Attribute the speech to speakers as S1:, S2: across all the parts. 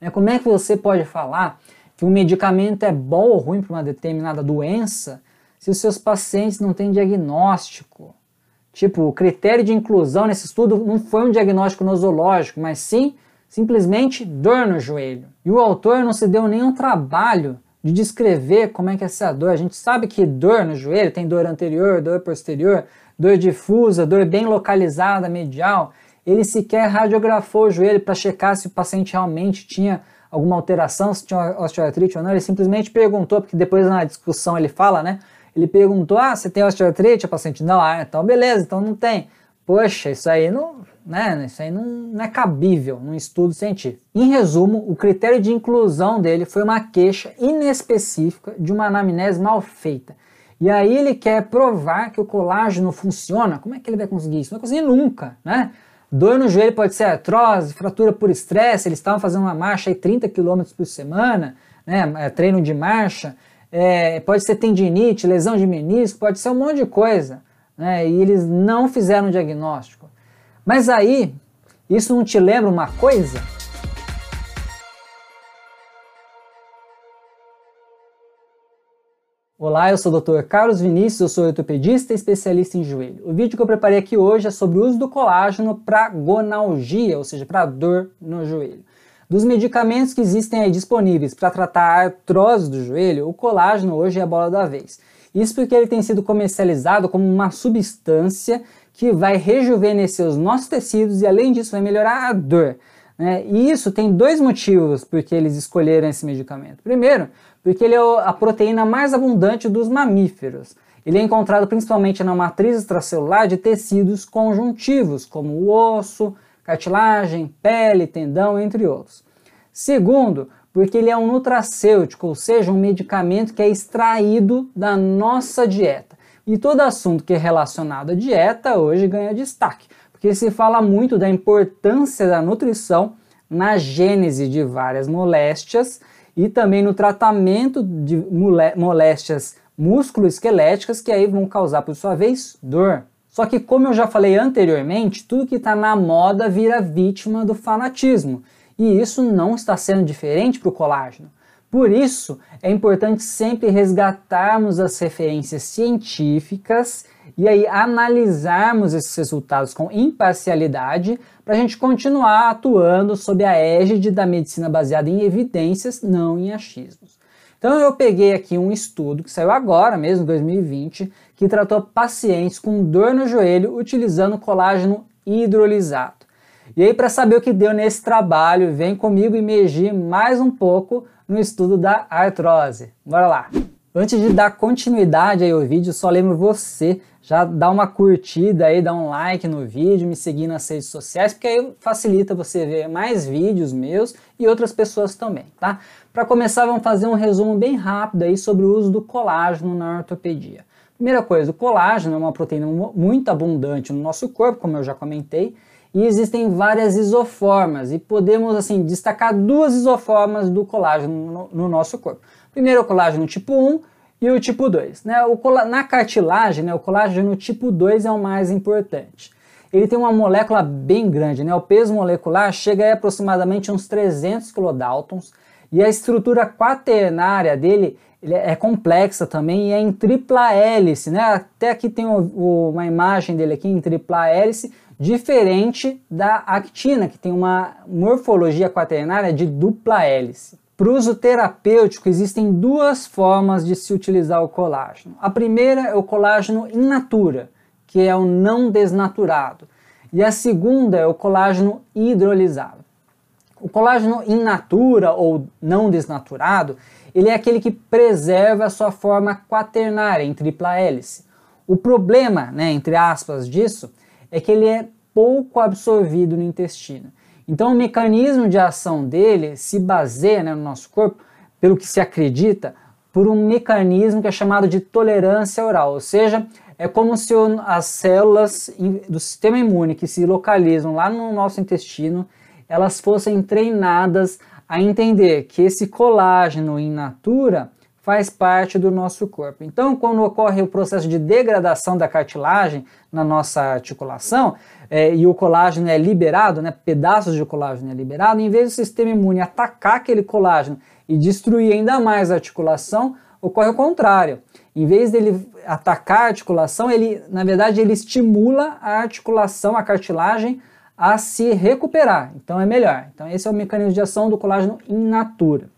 S1: Né? Como é que você pode falar que um medicamento é bom ou ruim para uma determinada doença se os seus pacientes não têm diagnóstico? Tipo, o critério de inclusão nesse estudo não foi um diagnóstico nosológico, mas sim simplesmente dor no joelho. E o autor não se deu nenhum trabalho de descrever como é que é essa dor. A gente sabe que dor no joelho tem dor anterior, dor posterior, dor difusa, dor bem localizada, medial. Ele sequer radiografou o joelho para checar se o paciente realmente tinha alguma alteração, se tinha osteoartrite ou não. Ele simplesmente perguntou, porque depois na discussão ele fala, né? Ele perguntou: Ah, você tem osteoartrite? O paciente, não, ah, então beleza, então não tem. Poxa, isso aí não, né, isso aí não, não é cabível num estudo científico. Em resumo, o critério de inclusão dele foi uma queixa inespecífica de uma anamnese mal feita. E aí ele quer provar que o colágeno funciona. Como é que ele vai conseguir isso? Não vai conseguir nunca, né? Dor no joelho pode ser artrose, fratura por estresse, eles estavam fazendo uma marcha aí 30 km por semana, né, é, treino de marcha, é, pode ser tendinite, lesão de menisco, pode ser um monte de coisa, né, e eles não fizeram diagnóstico. Mas aí, isso não te lembra uma coisa? Olá, eu sou o Dr. Carlos Vinícius, eu sou ortopedista e especialista em joelho. O vídeo que eu preparei aqui hoje é sobre o uso do colágeno para gonalgia, ou seja, para dor no joelho. Dos medicamentos que existem aí disponíveis para tratar a artrose do joelho, o colágeno hoje é a bola da vez. Isso porque ele tem sido comercializado como uma substância que vai rejuvenescer os nossos tecidos e além disso vai melhorar a dor. Né? E isso tem dois motivos porque eles escolheram esse medicamento. Primeiro, porque ele é a proteína mais abundante dos mamíferos. Ele é encontrado principalmente na matriz extracelular de tecidos conjuntivos, como o osso, cartilagem, pele, tendão, entre outros. Segundo, porque ele é um nutracêutico, ou seja, um medicamento que é extraído da nossa dieta. E todo assunto que é relacionado à dieta hoje ganha destaque, porque se fala muito da importância da nutrição na gênese de várias moléstias e também no tratamento de moléstias músculo-esqueléticas que aí vão causar, por sua vez, dor. Só que, como eu já falei anteriormente, tudo que está na moda vira vítima do fanatismo. E isso não está sendo diferente para o colágeno. Por isso, é importante sempre resgatarmos as referências científicas e aí analisarmos esses resultados com imparcialidade para a gente continuar atuando sob a égide da medicina baseada em evidências, não em achismos. Então eu peguei aqui um estudo que saiu agora mesmo, 2020, que tratou pacientes com dor no joelho utilizando colágeno hidrolisado. E aí para saber o que deu nesse trabalho, vem comigo imergir mais um pouco no estudo da artrose. Bora lá! Antes de dar continuidade ao vídeo, só lembro você já dá uma curtida aí, dá um like no vídeo, me seguir nas redes sociais, porque aí facilita você ver mais vídeos meus e outras pessoas também, tá? Para começar, vamos fazer um resumo bem rápido aí sobre o uso do colágeno na ortopedia. Primeira coisa, o colágeno é uma proteína muito abundante no nosso corpo, como eu já comentei, e existem várias isoformas e podemos assim destacar duas isoformas do colágeno no, no nosso corpo. Primeiro o colágeno tipo 1 e o tipo 2. Né? O na cartilagem, né, o colágeno tipo 2 é o mais importante. Ele tem uma molécula bem grande, né? o peso molecular chega a aproximadamente uns 300 kilodaltons e a estrutura quaternária dele é complexa também e é em tripla hélice. Né? Até aqui tem o, o, uma imagem dele aqui em tripla hélice, diferente da actina, que tem uma morfologia quaternária de dupla hélice. Para uso terapêutico, existem duas formas de se utilizar o colágeno. A primeira é o colágeno in natura, que é o não desnaturado. E a segunda é o colágeno hidrolisado. O colágeno in natura ou não desnaturado, ele é aquele que preserva a sua forma quaternária em tripla hélice. O problema, né, entre aspas, disso é que ele é pouco absorvido no intestino. Então, o mecanismo de ação dele se baseia né, no nosso corpo, pelo que se acredita, por um mecanismo que é chamado de tolerância oral, ou seja, é como se as células do sistema imune que se localizam lá no nosso intestino, elas fossem treinadas a entender que esse colágeno in natura faz parte do nosso corpo. Então, quando ocorre o processo de degradação da cartilagem na nossa articulação é, e o colágeno é liberado, né, pedaços de colágeno é liberado, em vez do sistema imune atacar aquele colágeno e destruir ainda mais a articulação, ocorre o contrário. Em vez dele atacar a articulação, ele, na verdade, ele estimula a articulação, a cartilagem, a se recuperar. Então é melhor. Então esse é o mecanismo de ação do colágeno in natura.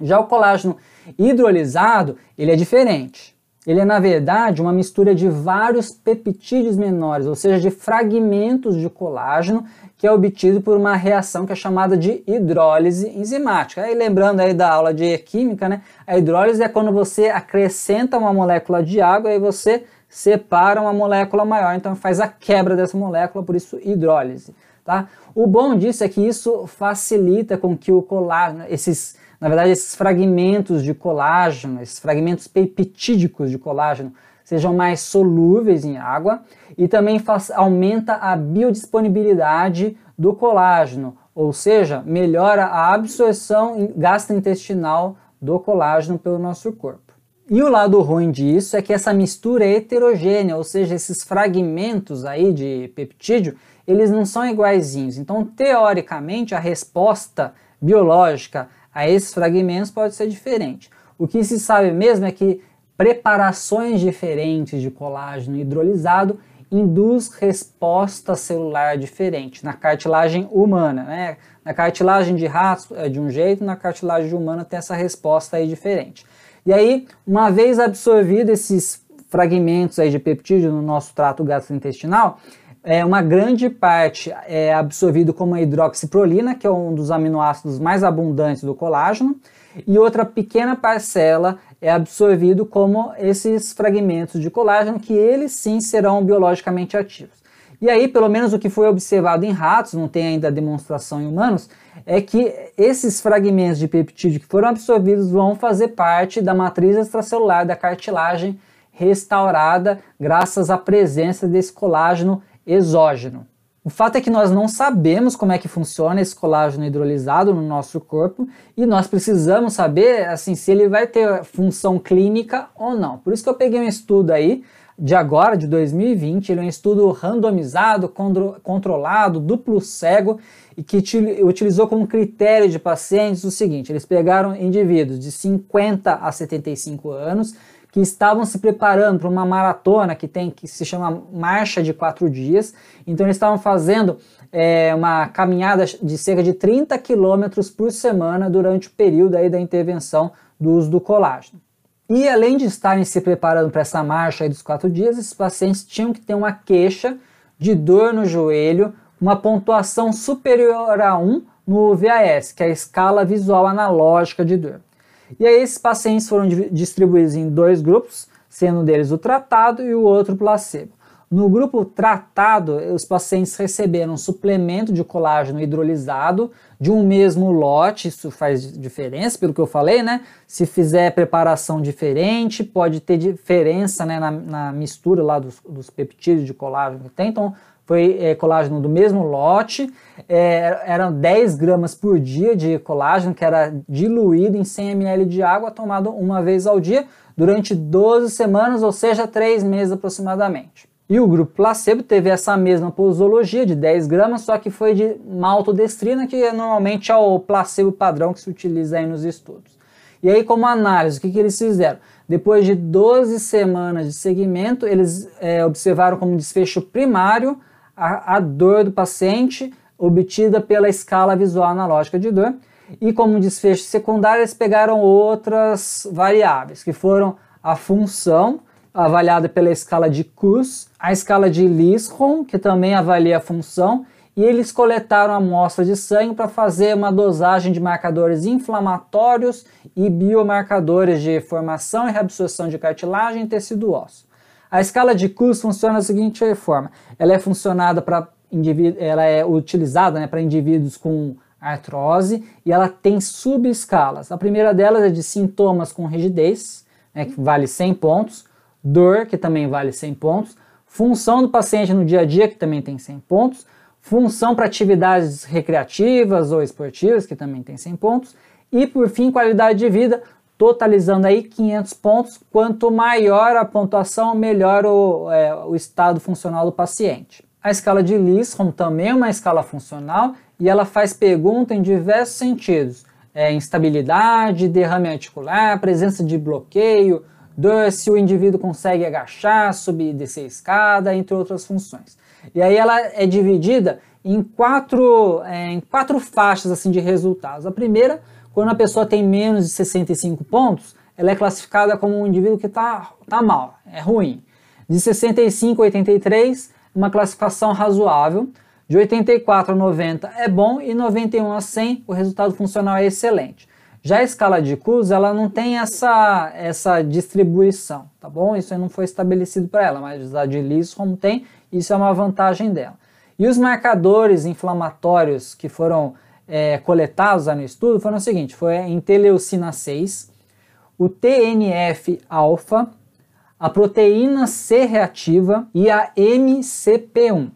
S1: Já o colágeno hidrolisado, ele é diferente. Ele é, na verdade, uma mistura de vários peptídeos menores, ou seja, de fragmentos de colágeno, que é obtido por uma reação que é chamada de hidrólise enzimática. Aí, lembrando aí da aula de química, né? A hidrólise é quando você acrescenta uma molécula de água e você separa uma molécula maior, então faz a quebra dessa molécula, por isso hidrólise. Tá? O bom disso é que isso facilita com que o colágeno, esses na verdade, esses fragmentos de colágeno, esses fragmentos peptídicos de colágeno, sejam mais solúveis em água e também faz, aumenta a biodisponibilidade do colágeno, ou seja, melhora a absorção gastrointestinal do colágeno pelo nosso corpo. E o lado ruim disso é que essa mistura é heterogênea, ou seja, esses fragmentos aí de peptídeo, eles não são iguaizinhos. Então, teoricamente, a resposta biológica a esses fragmentos pode ser diferente. O que se sabe mesmo é que preparações diferentes de colágeno hidrolisado induz resposta celular diferente na cartilagem humana. Né? Na cartilagem de ratos é de um jeito, na cartilagem humana tem essa resposta aí diferente. E aí, uma vez absorvido esses fragmentos aí de peptídeo no nosso trato gastrointestinal, é, uma grande parte é absorvido como a hidroxiprolina, que é um dos aminoácidos mais abundantes do colágeno, e outra pequena parcela é absorvido como esses fragmentos de colágeno, que eles sim serão biologicamente ativos. E aí, pelo menos o que foi observado em ratos, não tem ainda demonstração em humanos, é que esses fragmentos de peptídeo que foram absorvidos vão fazer parte da matriz extracelular da cartilagem restaurada graças à presença desse colágeno exógeno. O fato é que nós não sabemos como é que funciona esse colágeno hidrolisado no nosso corpo e nós precisamos saber assim se ele vai ter função clínica ou não. Por isso que eu peguei um estudo aí de agora, de 2020, ele é um estudo randomizado, controlado, duplo cego e que utilizou como critério de pacientes o seguinte: eles pegaram indivíduos de 50 a 75 anos que estavam se preparando para uma maratona que tem que se chama marcha de quatro dias. Então eles estavam fazendo é, uma caminhada de cerca de 30 quilômetros por semana durante o período aí da intervenção do uso do colágeno. E além de estarem se preparando para essa marcha dos quatro dias, esses pacientes tinham que ter uma queixa de dor no joelho, uma pontuação superior a 1 no VAS, que é a escala visual analógica de dor. E aí esses pacientes foram distribuídos em dois grupos, sendo um deles o tratado e o outro o placebo. No grupo tratado, os pacientes receberam um suplemento de colágeno hidrolisado de um mesmo lote, isso faz diferença, pelo que eu falei, né? Se fizer preparação diferente, pode ter diferença né, na, na mistura lá dos, dos peptídeos de colágeno que tem. Então, foi é, colágeno do mesmo lote, é, eram 10 gramas por dia de colágeno que era diluído em 100 ml de água, tomado uma vez ao dia, durante 12 semanas, ou seja, 3 meses aproximadamente. E o grupo placebo teve essa mesma posologia de 10 gramas, só que foi de maltodestrina, que normalmente é o placebo padrão que se utiliza aí nos estudos. E aí, como análise, o que, que eles fizeram? Depois de 12 semanas de seguimento, eles é, observaram como desfecho primário a, a dor do paciente obtida pela escala visual analógica de dor. E como desfecho secundário, eles pegaram outras variáveis, que foram a função, avaliada pela escala de Kuss, a escala de Lisron, que também avalia a função, e eles coletaram amostra de sangue para fazer uma dosagem de marcadores inflamatórios e biomarcadores de formação e reabsorção de cartilagem e tecido ósseo. A escala de Kuss funciona da seguinte forma: ela é funcionada para ela é utilizada né, para indivíduos com artrose e ela tem subescalas. A primeira delas é de sintomas com rigidez, né, que vale 100 pontos, dor, que também vale 100 pontos, função do paciente no dia a dia, que também tem 100 pontos, função para atividades recreativas ou esportivas, que também tem 100 pontos, e por fim, qualidade de vida, totalizando aí 500 pontos. Quanto maior a pontuação, melhor o, é, o estado funcional do paciente. A escala de Lisholm também é uma escala funcional e ela faz pergunta em diversos sentidos. É, instabilidade, derrame articular, presença de bloqueio, dor, se o indivíduo consegue agachar, subir e descer a escada, entre outras funções. E aí ela é dividida em quatro, é, em quatro faixas assim, de resultados. A primeira quando a pessoa tem menos de 65 pontos, ela é classificada como um indivíduo que está tá mal, é ruim. De 65 a 83, uma classificação razoável. De 84 a 90 é bom e 91 a 100 o resultado funcional é excelente. Já a escala de Coase, ela não tem essa, essa distribuição, tá bom? Isso não foi estabelecido para ela, mas a de Lisholm tem, isso é uma vantagem dela. E os marcadores inflamatórios que foram é, coletados no estudo foram o seguinte: foi a interleucina 6, o TNF-alfa, a proteína C reativa e a MCP1.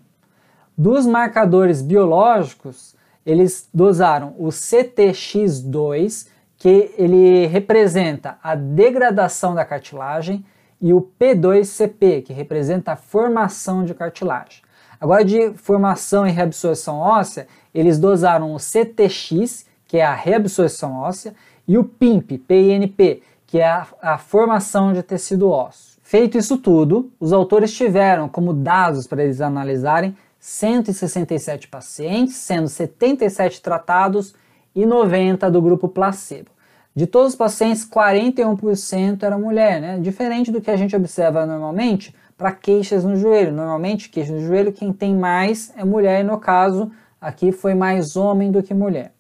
S1: Dos marcadores biológicos, eles dosaram o CTX2, que ele representa a degradação da cartilagem, e o P2CP, que representa a formação de cartilagem. Agora, de formação e reabsorção óssea, eles dosaram o CTX, que é a reabsorção óssea, e o PIMP, PINP, que é a, a formação de tecido ósseo. Feito isso tudo, os autores tiveram como dados para eles analisarem 167 pacientes, sendo 77 tratados e 90 do grupo placebo. De todos os pacientes, 41% era mulher, né? Diferente do que a gente observa normalmente para queixas no joelho. Normalmente, queixas no joelho, quem tem mais é mulher, e no caso, Aqui foi mais homem do que mulher.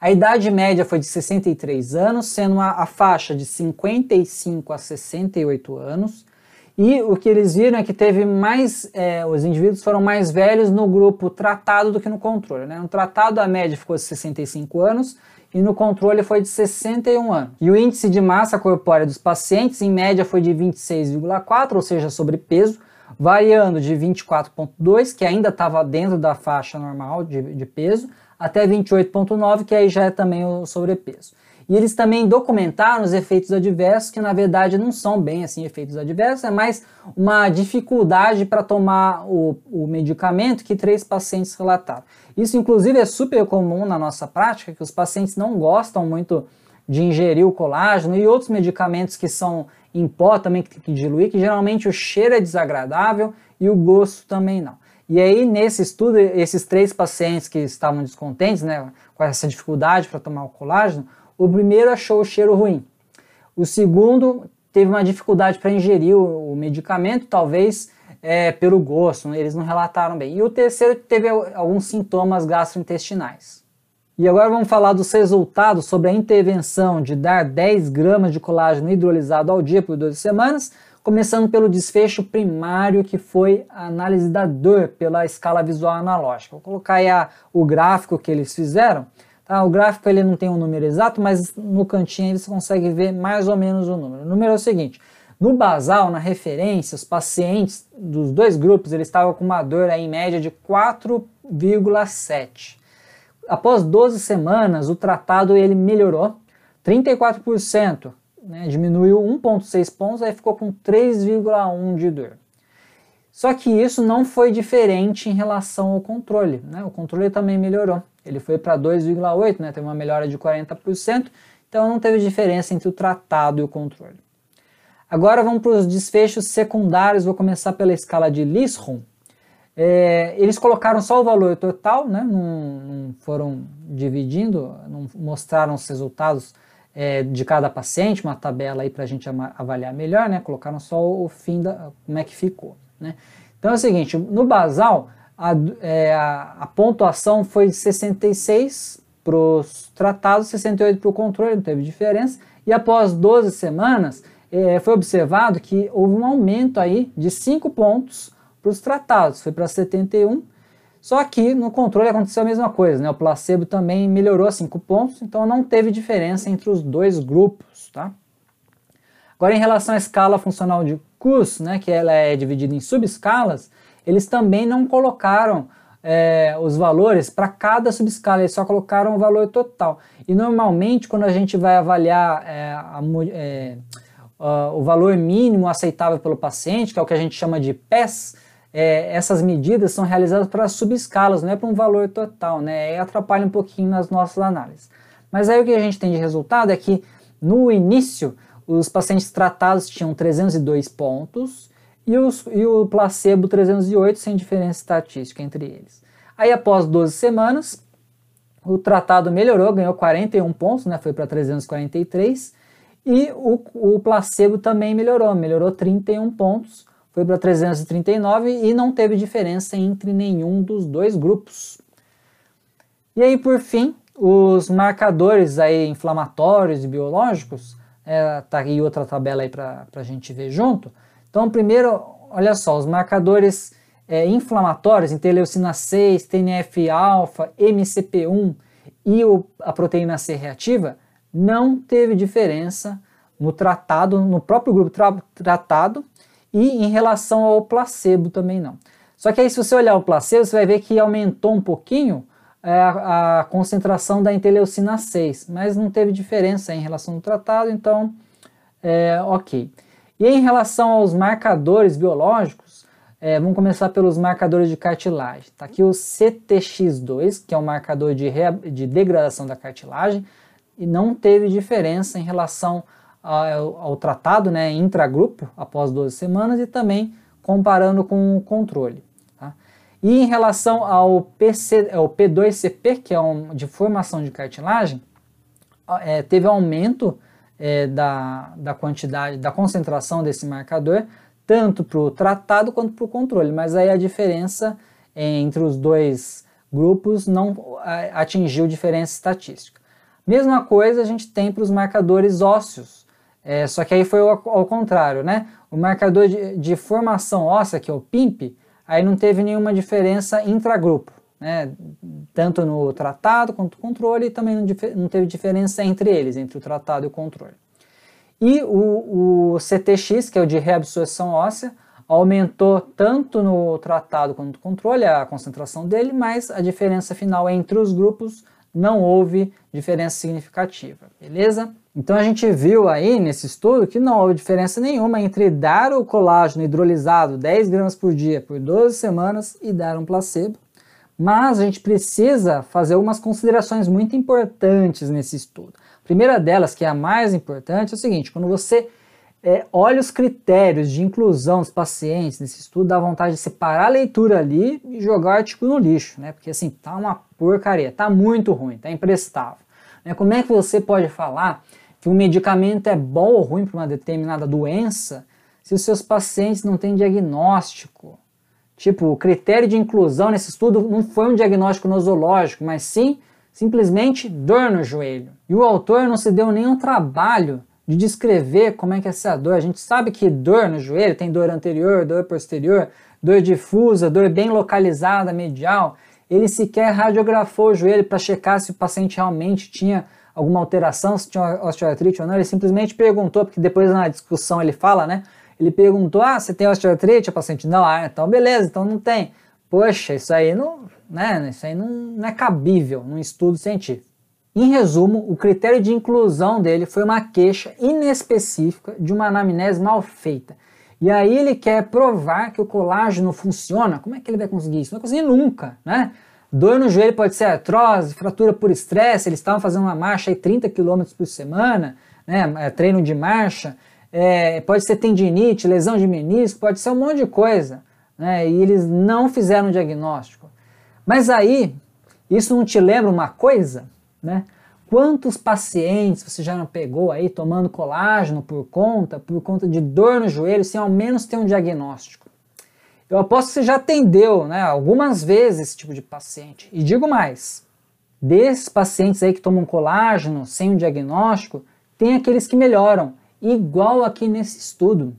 S1: A idade média foi de 63 anos, sendo a, a faixa de 55 a 68 anos. E o que eles viram é que teve mais, é, os indivíduos foram mais velhos no grupo tratado do que no controle. Né? No tratado a média ficou de 65 anos e no controle foi de 61 anos. E o índice de massa corpórea dos pacientes em média foi de 26,4, ou seja, sobrepeso, variando de 24,2, que ainda estava dentro da faixa normal de, de peso, até 28,9, que aí já é também o sobrepeso. E eles também documentaram os efeitos adversos, que na verdade não são bem assim efeitos adversos, é mais uma dificuldade para tomar o, o, medicamento que três pacientes relataram. Isso, inclusive, é super comum na nossa prática, que os pacientes não gostam muito de ingerir o colágeno e outros medicamentos que são em pó também que tem que diluir, que geralmente o cheiro é desagradável e o gosto também não. E aí, nesse estudo, esses três pacientes que estavam descontentes, né, com essa dificuldade para tomar o colágeno, o primeiro achou o cheiro ruim. O segundo teve uma dificuldade para ingerir o, o, medicamento, talvez é, pelo gosto, eles não relataram bem. E o terceiro teve alguns sintomas gastrointestinais. E agora vamos falar dos resultados sobre a intervenção de dar 10 gramas de colágeno hidrolisado ao dia por 12 semanas, começando pelo desfecho primário, que foi a análise da dor pela escala visual analógica. Vou colocar aí a, o gráfico que eles fizeram. Tá? O gráfico ele não tem um número exato, mas no cantinho você consegue ver mais ou menos o número. O número é o seguinte, no basal, na referência, os pacientes dos dois grupos eles estavam com uma dor aí, em média de 4,7 após 12 semanas, o tratado ele melhorou 34%, né, diminuiu 1,6 pontos, aí ficou com 3,1 de dor. Só que isso não foi diferente em relação ao controle. Né? O controle também melhorou. Ele foi para 2,8, né? teve uma melhora de 40%, então não teve diferença entre o tratado e o controle. Agora vamos para os desfechos secundários. Vou começar pela escala de Lisholm. É, eles colocaram só o valor total, né? não, não foram dividindo, não mostraram os resultados é, de cada paciente, uma tabela aí para a gente avaliar melhor, né? colocaram só o fim da como é que ficou. Né? Então é o seguinte, no basal a, é, a, a pontuação foi de 66 para os tratados, 68 para o controle, não teve diferença, e após 12 semanas é, foi observado que houve um aumento aí de 5 pontos para os tratados, foi para 71. Só que no controle aconteceu a mesma coisa, né? O placebo também melhorou 5 pontos, então não teve diferença entre os dois grupos, tá? Agora, em relação à escala funcional de Kuss, né, que ela é dividida em subescalas, eles também não colocaram é, os valores para cada subescala, eles só colocaram o valor total. E normalmente, quando a gente vai avaliar é, a, é, uh, o valor mínimo aceitável pelo paciente, que é o que a gente chama de PES, é, essas medidas são realizadas para subescalas, não é para um valor total, né? E atrapalha um pouquinho nas nossas análises. Mas aí o que a gente tem de resultado é que no início os pacientes tratados tinham 302 pontos e, os, e o placebo 308 sem diferença estatística entre eles. Aí após 12 semanas, o tratado melhorou, ganhou 41 pontos, né, foi para 343, e o, o placebo também melhorou, melhorou 31 pontos, foi para 339 e não teve diferença entre nenhum dos dois grupos. E aí, por fim, os marcadores aí inflamatórios e biológicos, é, tá aí outra tabela aí para a gente ver junto. Então, primeiro, olha só, os marcadores é, inflamatórios, interleucina 6, TNF-alfa, MCP1 e o, a proteína C reativa, não teve diferença no tratado, no próprio grupo tra tratado e em relação ao placebo também não. Só que aí se você olhar o placebo, você vai ver que aumentou um pouquinho é, a, concentração da interleucina 6, mas não teve diferença em relação ao tratado, então é, ok. E em relação aos marcadores biológicos, é, vamos começar pelos marcadores de cartilagem. Está aqui o CTX2, que é um marcador de, de degradação da cartilagem, e não teve diferença em relação ao, ao tratado né, intragrupo após 12 semanas e também comparando com o controle. Tá? E em relação ao, PC, ao P2CP, que é um, de formação de cartilagem, é, teve aumento é, da, da quantidade, da concentração desse marcador, tanto para o tratado quanto para o controle, mas aí a diferença entre os dois grupos não atingiu diferença estatística. Mesma coisa a gente tem para os marcadores ósseos, é, só que aí foi ao, ao contrário, né? O marcador de, de, formação óssea, que é o PIMP, aí não teve nenhuma diferença intragrupo, né? Tanto no tratado quanto no controle, e também não, não, teve diferença entre eles, entre o tratado e o controle. E o, o CTX, que é o de reabsorção óssea, aumentou tanto no tratado quanto no controle a concentração dele, mas a diferença final entre os grupos não houve diferença significativa, beleza? Então a gente viu aí nesse estudo que não houve diferença nenhuma entre dar o colágeno hidrolisado 10 gramas por dia por 12 semanas e dar um placebo. Mas a gente precisa fazer algumas considerações muito importantes nesse estudo. A primeira delas, que é a mais importante, é o seguinte: quando você é, olha os critérios de inclusão dos pacientes nesse estudo, dá vontade de separar a leitura ali e jogar o artigo no lixo, né? Porque assim, tá uma porcaria, tá muito ruim, tá imprestável. Né? Como é que você pode falar que um medicamento é bom ou ruim para uma determinada doença se os seus pacientes não têm diagnóstico? Tipo, o critério de inclusão nesse estudo não foi um diagnóstico nosológico, mas sim simplesmente dor no joelho. E o autor não se deu nenhum trabalho de descrever como é que é essa dor. A gente sabe que dor no joelho tem dor anterior, dor posterior, dor difusa, dor bem localizada, medial. Ele sequer radiografou o joelho para checar se o paciente realmente tinha alguma alteração, se tinha osteoartrite ou não. Ele simplesmente perguntou, porque depois na discussão ele fala, né? Ele perguntou: Ah, você tem osteoartrite? O paciente, não, ah, então beleza, então não tem. Poxa, isso aí não, né, isso aí não, não é cabível num estudo científico. Em resumo, o critério de inclusão dele foi uma queixa inespecífica de uma anamnese mal feita. E aí ele quer provar que o colágeno funciona. Como é que ele vai conseguir isso? Não vai conseguir nunca, né? Dor no joelho pode ser artrose, fratura por estresse, eles estavam fazendo uma marcha aí 30 km por semana, né? É, treino de marcha, é, pode ser tendinite, lesão de menisco, pode ser um monte de coisa, né? E eles não fizeram o diagnóstico. Mas aí, isso não te lembra uma coisa? Né? Quantos pacientes você já não pegou aí tomando colágeno por conta, por conta de dor no joelho, sem ao menos ter um diagnóstico? Eu aposto que você já atendeu né, algumas vezes esse tipo de paciente. E digo mais, desses pacientes aí que tomam colágeno sem um diagnóstico, tem aqueles que melhoram, igual aqui nesse estudo.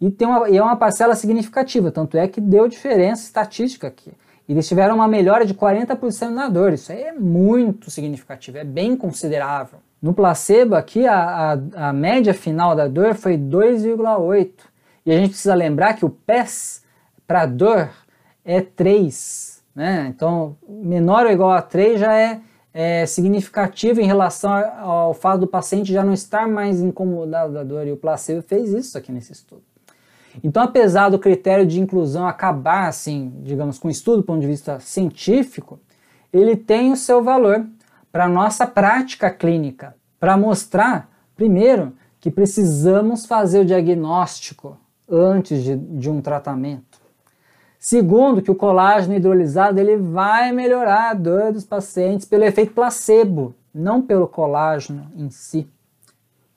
S1: E, tem uma, e é uma parcela significativa, tanto é que deu diferença estatística aqui. Eles tiveram uma melhora de 40% na dor. Isso aí é muito significativo, é bem considerável. No placebo, aqui, a, a, a média final da dor foi 2,8. E a gente precisa lembrar que o PES para dor é 3. né? Então, menor ou igual a 3 já é, é significativo em relação ao fato do paciente já não estar mais incomodado da dor, e o placebo fez isso aqui nesse estudo. Então, apesar do critério de inclusão acabar, assim, digamos, com estudo do ponto de vista científico, ele tem o seu valor para a nossa prática clínica, para mostrar, primeiro, que precisamos fazer o diagnóstico antes de, de um tratamento. Segundo, que o colágeno hidrolisado ele vai melhorar a dor dos pacientes pelo efeito placebo, não pelo colágeno em si.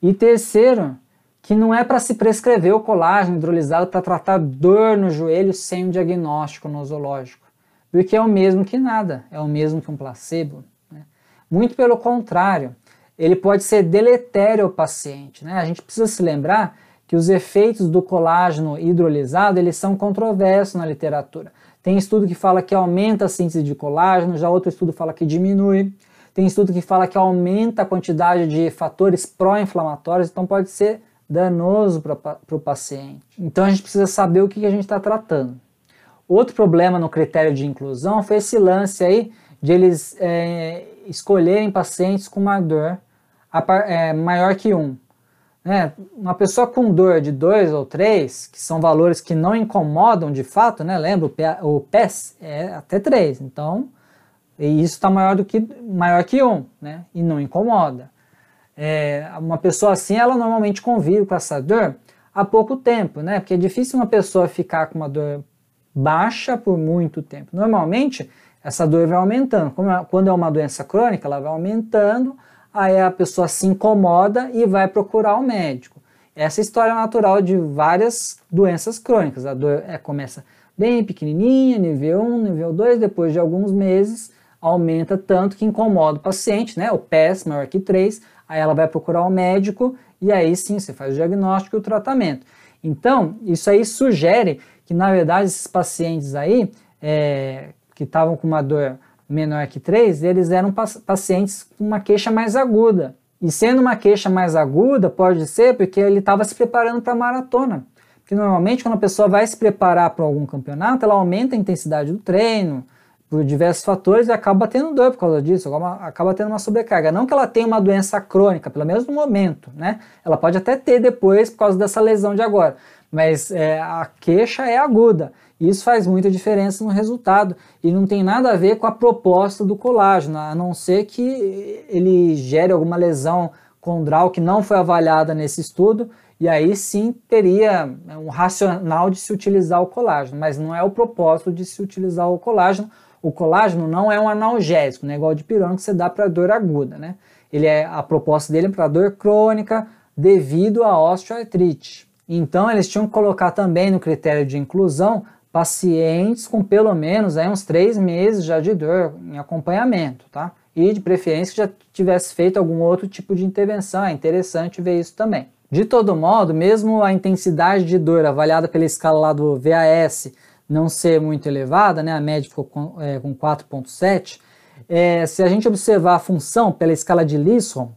S1: E terceiro, que não é para se prescrever o colágeno hidrolisado para tratar dor no joelho sem um diagnóstico nosológico, porque é o mesmo que nada, é o mesmo que um placebo. Né? Muito pelo contrário, ele pode ser deletério ao paciente. Né? A gente precisa se lembrar que os efeitos do colágeno hidrolisado eles são controversos na literatura. Tem estudo que fala que aumenta a síntese de colágeno, já outro estudo fala que diminui. Tem estudo que fala que aumenta a quantidade de fatores pró-inflamatórios, então pode ser danoso para o paciente. Então a gente precisa saber o que, a gente está tratando. Outro problema no critério de inclusão foi esse lance aí de eles é, escolherem pacientes com uma dor é, maior que 1. Né? Uma pessoa com dor de 2 ou 3, que são valores que não incomodam de fato, né? lembra, o PES é até 3, então e isso está maior, do que, maior que 1, né? e não incomoda. É, uma pessoa assim, ela normalmente convive com essa dor há pouco tempo, né? porque é difícil uma pessoa ficar com uma dor baixa por muito tempo. Normalmente, essa dor vai aumentando. É, quando é uma doença crônica, ela vai aumentando, aí a pessoa se incomoda e vai procurar o médico. Essa é história natural de várias doenças crônicas. A dor é, começa bem pequenininha, nível 1, nível 2, depois de alguns meses aumenta tanto que incomoda o paciente, né? O PES maior que 3, aí ela vai procurar o médico e aí sim você faz o diagnóstico e o tratamento. Então, isso aí sugere que na verdade esses pacientes aí é, que estavam com uma dor menor que 3, eles eram pacientes com uma queixa mais aguda. E sendo uma queixa mais aguda, pode ser porque ele estava se preparando para a maratona. Porque normalmente quando a pessoa vai se preparar para algum campeonato, ela aumenta a intensidade do treino, por diversos fatores e acaba tendo dor por causa disso, acaba tendo uma sobrecarga. Não que ela tenha uma doença crônica, pelo menos no momento, né? Ela pode até ter depois por causa dessa lesão de agora, mas é, a queixa é aguda. Isso faz muita diferença no resultado e não tem nada a ver com a proposta do colágeno, a não ser que ele gere alguma lesão condral que não foi avaliada nesse estudo, e aí sim teria um racional de se utilizar o colágeno, mas não é o propósito de se utilizar o colágeno. O colágeno não é um analgésico, não é igual de pirona que você dá para dor aguda, né? Ele é a proposta dele é para dor crônica devido à osteoartrite. Então eles tinham que colocar também no critério de inclusão pacientes com pelo menos aí, uns três meses já de dor em acompanhamento, tá? E de preferência que já tivesse feito algum outro tipo de intervenção, é interessante ver isso também. De todo modo, mesmo a intensidade de dor avaliada pela escala lá do VAS não ser muito elevada, né, a média ficou com, é, com 4.7, é, se a gente observar a função pela escala de Lisson,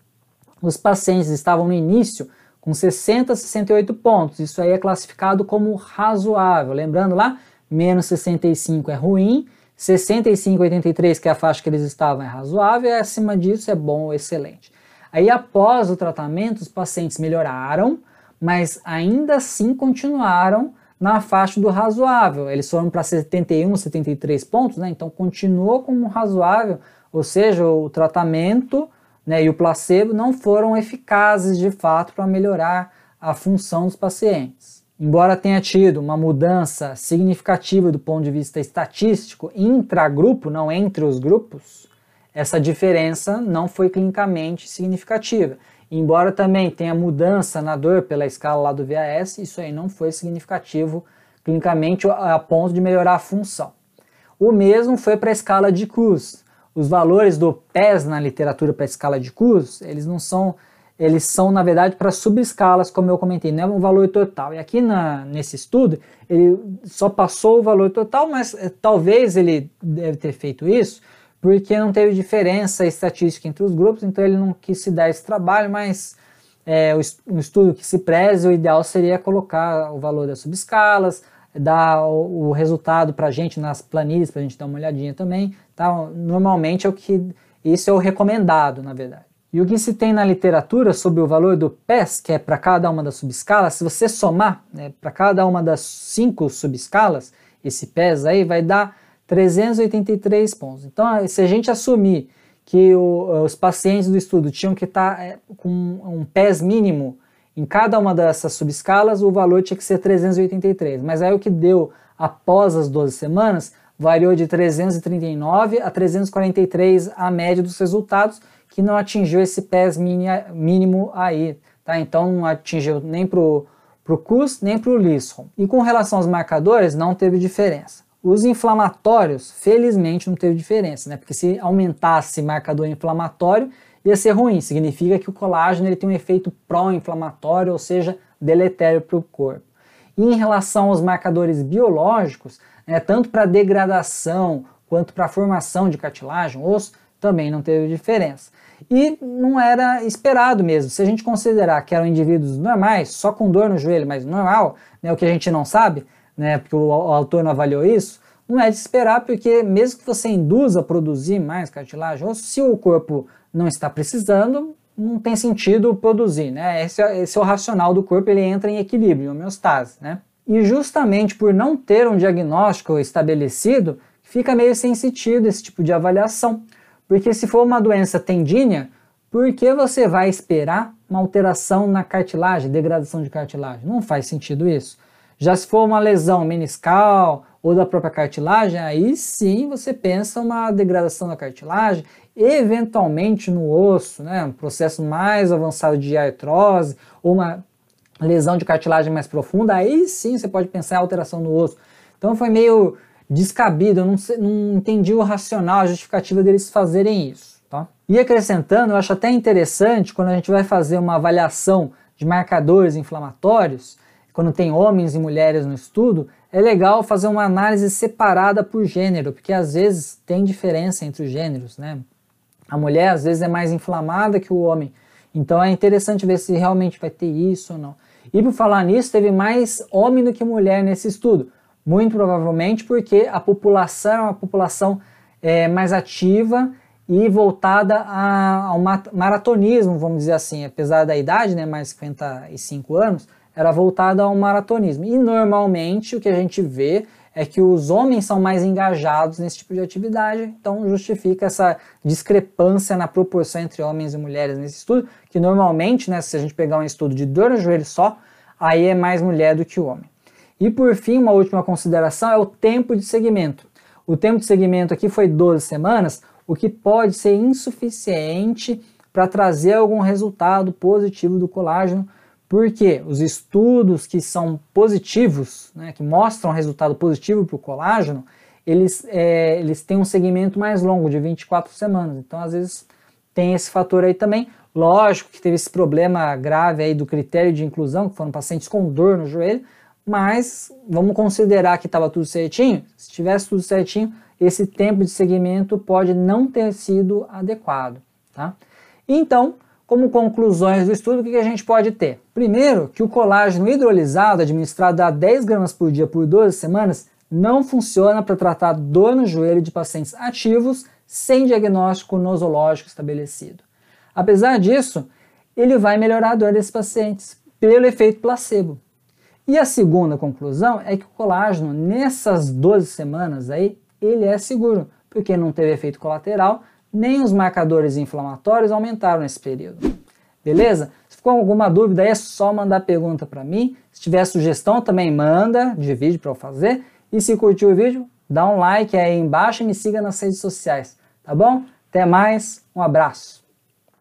S1: os pacientes estavam no início com 60 a 68 pontos. Isso aí é classificado como razoável. Lembrando lá, menos 65 é ruim, 65 a 83, que é a faixa que eles estavam, é razoável, e acima disso é bom ou excelente. Aí após o tratamento, os pacientes melhoraram, mas ainda assim continuaram na faixa do razoável. Eles foram para 71, 73 pontos, né? Então continuou como razoável, ou seja, o tratamento né, e o placebo não foram eficazes de fato para melhorar a função dos pacientes. Embora tenha tido uma mudança significativa do ponto de vista estatístico intragrupo, não entre os grupos, essa diferença não foi clinicamente significativa. Embora também tenha mudança na dor pela escala lá do VAS, isso aí não foi significativo clinicamente a ponto de melhorar a função. O mesmo foi para a escala de Cruz, os valores do PES na literatura para a escala de cursos, eles não são, eles são na verdade para subescalas, como eu comentei, não é um valor total. E aqui na, nesse estudo, ele só passou o valor total, mas é, talvez ele deve ter feito isso porque não teve diferença estatística entre os grupos, então ele não quis se dar esse trabalho, mas é, um estudo que se preze, o ideal seria colocar o valor das subescalas, dá o, o resultado para a gente nas planilhas, para a gente dar uma olhadinha também. Tá? Normalmente é o que isso é o recomendado, na verdade. E o que se tem na literatura sobre o valor do PES, que é para cada uma das subescalas, se você somar né, para cada uma das cinco subescalas, esse PES aí vai dar 383 pontos. Então, se a gente assumir que o, os pacientes do estudo tinham que estar tá, é, com um PES mínimo em cada uma dessas subescalas, o valor tinha que ser 383. Mas aí o que deu após as 12 semanas variou de 339 a 343 a média dos resultados, que não atingiu esse PES mínimo aí. Tá? Então não atingiu nem para o CUS nem para o LISROM. E com relação aos marcadores, não teve diferença. Os inflamatórios, felizmente, não teve diferença, né? Porque se aumentasse marcador inflamatório, ia ser ruim. Significa que o colágeno ele tem um efeito pró-inflamatório, ou seja, deletério para o corpo. E em relação aos marcadores biológicos, né, tanto para degradação quanto para formação de cartilagem, osso, também não teve diferença. E não era esperado mesmo. Se a gente considerar que eram indivíduos normais, só com dor no joelho, mas normal, né, o que a gente não sabe, né, porque o, autor não avaliou isso, não é de esperar, porque mesmo que você induza a produzir mais cartilagem, ou se o corpo não está precisando, não tem sentido produzir, né? Esse, é, esse é o racional do corpo, ele entra em equilíbrio, em homeostase, né? E justamente por não ter um diagnóstico estabelecido, fica meio sem sentido esse tipo de avaliação. Porque se for uma doença tendínea, por que você vai esperar uma alteração na cartilagem, degradação de cartilagem? Não faz sentido isso. Já se for uma lesão meniscal ou da própria cartilagem, aí sim você pensa uma degradação da cartilagem, eventualmente no osso, né, um processo mais avançado de artrose ou uma lesão de cartilagem mais profunda, aí sim você pode pensar em alteração no osso. Então foi meio descabido, eu não, não entendi o racional, a justificativa deles fazerem isso. Tá? E acrescentando, eu acho até interessante quando a gente vai fazer uma avaliação de marcadores inflamatórios, quando tem homens e mulheres no estudo, é legal fazer uma análise separada por gênero, porque às vezes tem diferença entre os gêneros, né? A mulher às vezes é mais inflamada que o homem, então é interessante ver se realmente vai ter isso ou não. E por falar nisso, teve mais homem do que mulher nesse estudo, muito provavelmente porque a população é uma população é, mais ativa e voltada a, ao maratonismo, vamos dizer assim, apesar da idade, né, mais 55 anos, era voltada ao maratonismo. E normalmente o que a gente vê é que os homens são mais engajados nesse tipo de atividade, então justifica essa discrepância na proporção entre homens e mulheres nesse estudo, que normalmente, né, se a gente pegar um estudo de dor no joelho só, aí é mais mulher do que o homem. E por fim, uma última consideração é o tempo de segmento. O tempo de segmento aqui foi 12 semanas, o que pode ser insuficiente para trazer algum resultado positivo do colágeno porque os estudos que são positivos, né, que mostram resultado positivo para o colágeno, eles, é, eles têm um segmento mais longo, de 24 semanas. Então, às vezes, tem esse fator aí também. Lógico que teve esse problema grave aí do critério de inclusão, que foram pacientes com dor no joelho, mas vamos considerar que estava tudo certinho. Se tivesse tudo certinho, esse tempo de segmento pode não ter sido adequado. Tá? Então, como conclusões do estudo, o que a gente pode ter? Primeiro, que o colágeno hidrolisado, administrado a 10 gramas por dia por 12 semanas, não funciona para tratar dor no joelho de pacientes ativos sem diagnóstico nosológico estabelecido. Apesar disso, ele vai melhorar a dor desses pacientes pelo efeito placebo. E a segunda conclusão é que o colágeno, nessas 12 semanas aí, ele é seguro, porque não teve efeito colateral, nem os marcadores inflamatórios aumentaram nesse período. Beleza? Se ficou alguma dúvida aí é só mandar pergunta para mim. Se tiver sugestão também manda de vídeo para eu fazer. E se curtiu o vídeo, dá um like aí embaixo e me siga nas redes sociais, tá bom? Até mais, um abraço.